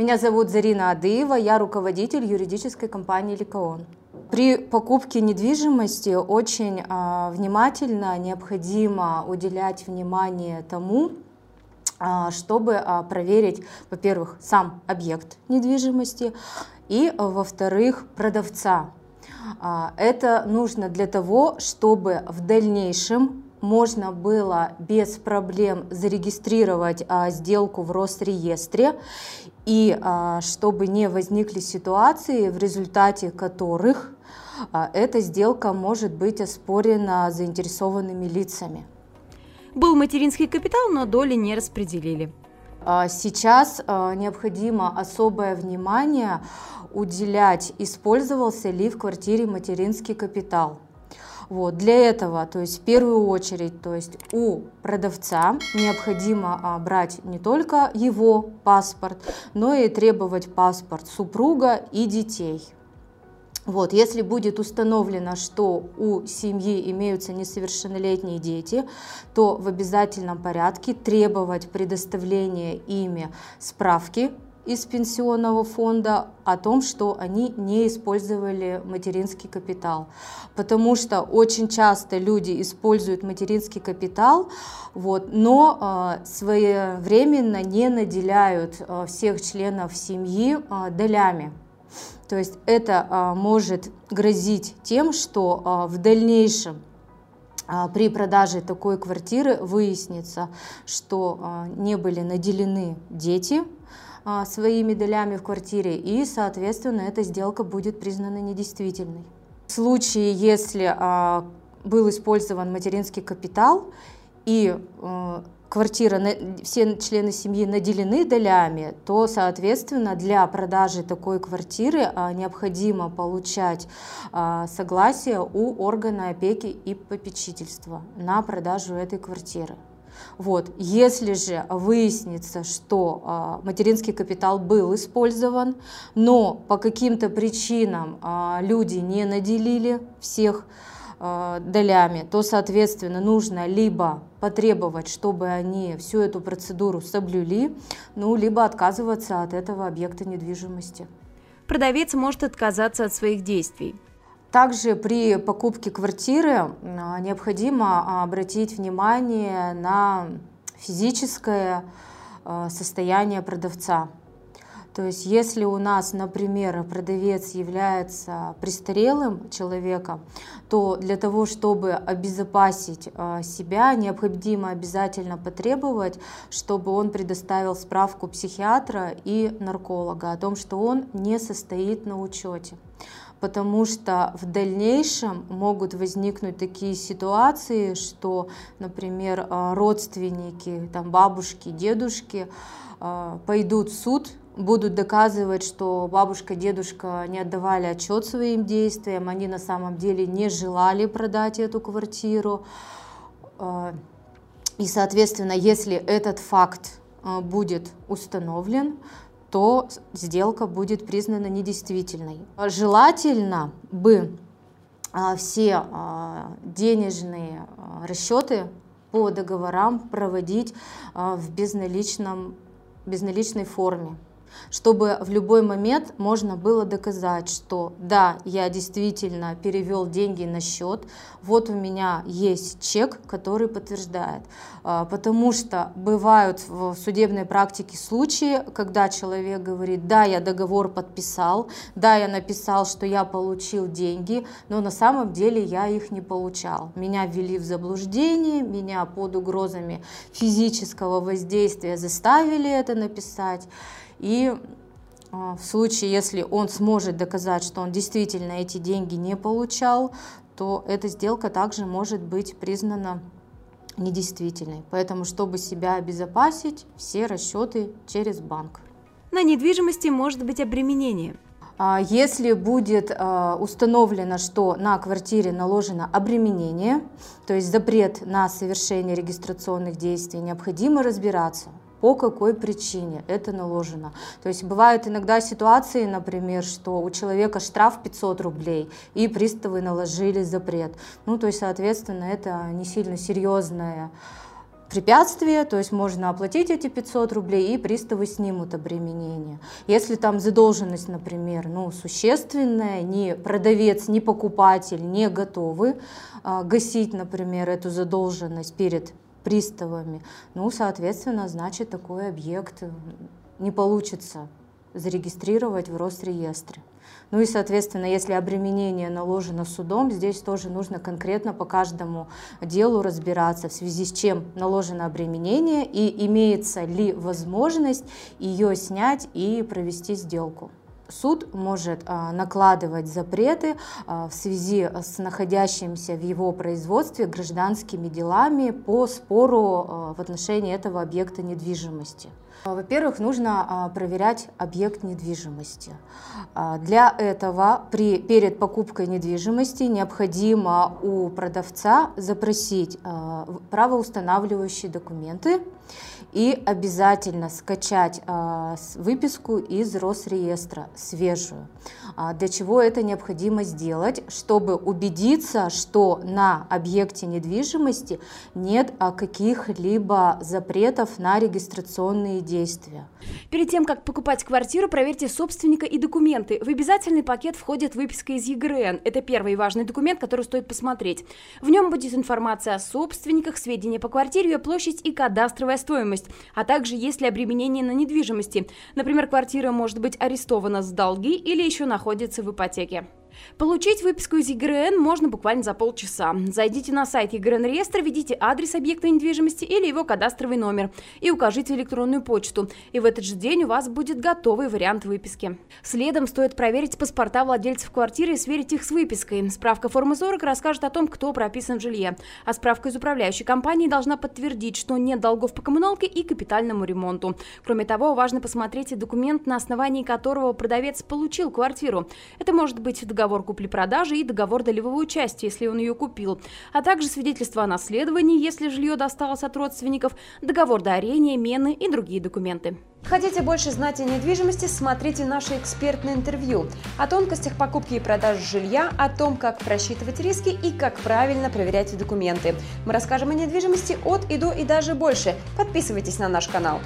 Меня зовут Зарина Адыева, я руководитель юридической компании «Ликаон». При покупке недвижимости очень э, внимательно необходимо уделять внимание тому, э, чтобы э, проверить, во-первых, сам объект недвижимости и, во-вторых, продавца. Это нужно для того, чтобы в дальнейшем можно было без проблем зарегистрировать а, сделку в Росреестре, и а, чтобы не возникли ситуации, в результате которых а, эта сделка может быть оспорена заинтересованными лицами. Был материнский капитал, но доли не распределили. А, сейчас а, необходимо особое внимание уделять, использовался ли в квартире материнский капитал. Вот, для этого, то есть в первую очередь, то есть у продавца необходимо а, брать не только его паспорт, но и требовать паспорт супруга и детей. Вот, если будет установлено, что у семьи имеются несовершеннолетние дети, то в обязательном порядке требовать предоставления ими справки из пенсионного фонда о том, что они не использовали материнский капитал. Потому что очень часто люди используют материнский капитал, вот, но э, своевременно не наделяют э, всех членов семьи э, долями. То есть это э, может грозить тем, что э, в дальнейшем при продаже такой квартиры выяснится, что не были наделены дети а, своими долями в квартире, и, соответственно, эта сделка будет признана недействительной. В случае, если а, был использован материнский капитал и а, квартира, все члены семьи наделены долями, то, соответственно, для продажи такой квартиры необходимо получать согласие у органа опеки и попечительства на продажу этой квартиры. Вот. Если же выяснится, что а, материнский капитал был использован, но по каким-то причинам а, люди не наделили всех а, долями, то, соответственно, нужно либо потребовать, чтобы они всю эту процедуру соблюли, ну, либо отказываться от этого объекта недвижимости. Продавец может отказаться от своих действий. Также при покупке квартиры а, необходимо а, обратить внимание на физическое а, состояние продавца. То есть если у нас, например, продавец является престарелым человеком, то для того, чтобы обезопасить себя, необходимо обязательно потребовать, чтобы он предоставил справку психиатра и нарколога о том, что он не состоит на учете потому что в дальнейшем могут возникнуть такие ситуации, что, например, э, родственники, там, бабушки, дедушки э, пойдут в суд, будут доказывать, что бабушка, дедушка не отдавали отчет своим действиям, они на самом деле не желали продать эту квартиру. Э, и, соответственно, если этот факт будет установлен, то сделка будет признана недействительной. Желательно бы а, все а, денежные а, расчеты по договорам проводить в безналичном, безналичной форме чтобы в любой момент можно было доказать, что да, я действительно перевел деньги на счет, вот у меня есть чек, который подтверждает. А, потому что бывают в судебной практике случаи, когда человек говорит, да, я договор подписал, да, я написал, что я получил деньги, но на самом деле я их не получал. Меня ввели в заблуждение, меня под угрозами физического воздействия заставили это написать. И а, в случае, если он сможет доказать, что он действительно эти деньги не получал, то эта сделка также может быть признана недействительной. Поэтому, чтобы себя обезопасить, все расчеты через банк. На недвижимости может быть обременение. А, если будет а, установлено, что на квартире наложено обременение, то есть запрет на совершение регистрационных действий, необходимо разбираться, по какой причине это наложено. То есть бывают иногда ситуации, например, что у человека штраф 500 рублей, и приставы наложили запрет. Ну, то есть, соответственно, это не сильно серьезная препятствие, то есть можно оплатить эти 500 рублей, и приставы снимут обременение. Если там задолженность, например, ну, существенная, ни продавец, ни покупатель не готовы а, гасить, например, эту задолженность перед приставами, ну, соответственно, значит, такой объект не получится зарегистрировать в Росреестре. Ну и, соответственно, если обременение наложено судом, здесь тоже нужно конкретно по каждому делу разбираться, в связи с чем наложено обременение и имеется ли возможность ее снять и провести сделку. Суд может а, накладывать запреты а, в связи с находящимися в его производстве гражданскими делами по спору а, в отношении этого объекта недвижимости. Во-первых, нужно проверять объект недвижимости. Для этого при, перед покупкой недвижимости необходимо у продавца запросить правоустанавливающие документы и обязательно скачать выписку из Росреестра свежую. А, для чего это необходимо сделать? Чтобы убедиться, что на объекте недвижимости нет а, каких-либо запретов на регистрационные действия. Перед тем, как покупать квартиру, проверьте собственника и документы. В обязательный пакет входит выписка из ЕГРН. Это первый важный документ, который стоит посмотреть. В нем будет информация о собственниках, сведения по квартире, ее площадь и кадастровая стоимость, а также есть ли обременение на недвижимости. Например, квартира может быть арестована с долги или еще находится в ипотеке. Получить выписку из ЕГРН можно буквально за полчаса. Зайдите на сайт ЕГРН реестра, введите адрес объекта недвижимости или его кадастровый номер и укажите электронную почту. И в этот же день у вас будет готовый вариант выписки. Следом стоит проверить паспорта владельцев квартиры и сверить их с выпиской. Справка формы 40 расскажет о том, кто прописан в жилье. А справка из управляющей компании должна подтвердить, что нет долгов по коммуналке и капитальному ремонту. Кроме того, важно посмотреть и документ, на основании которого продавец получил квартиру. Это может быть договор договор купли-продажи и договор долевого участия, если он ее купил, а также свидетельство о наследовании, если жилье досталось от родственников, договор дарения, мены и другие документы. Хотите больше знать о недвижимости, смотрите наше экспертное интервью о тонкостях покупки и продажи жилья, о том, как просчитывать риски и как правильно проверять документы. Мы расскажем о недвижимости от и до и даже больше. Подписывайтесь на наш канал.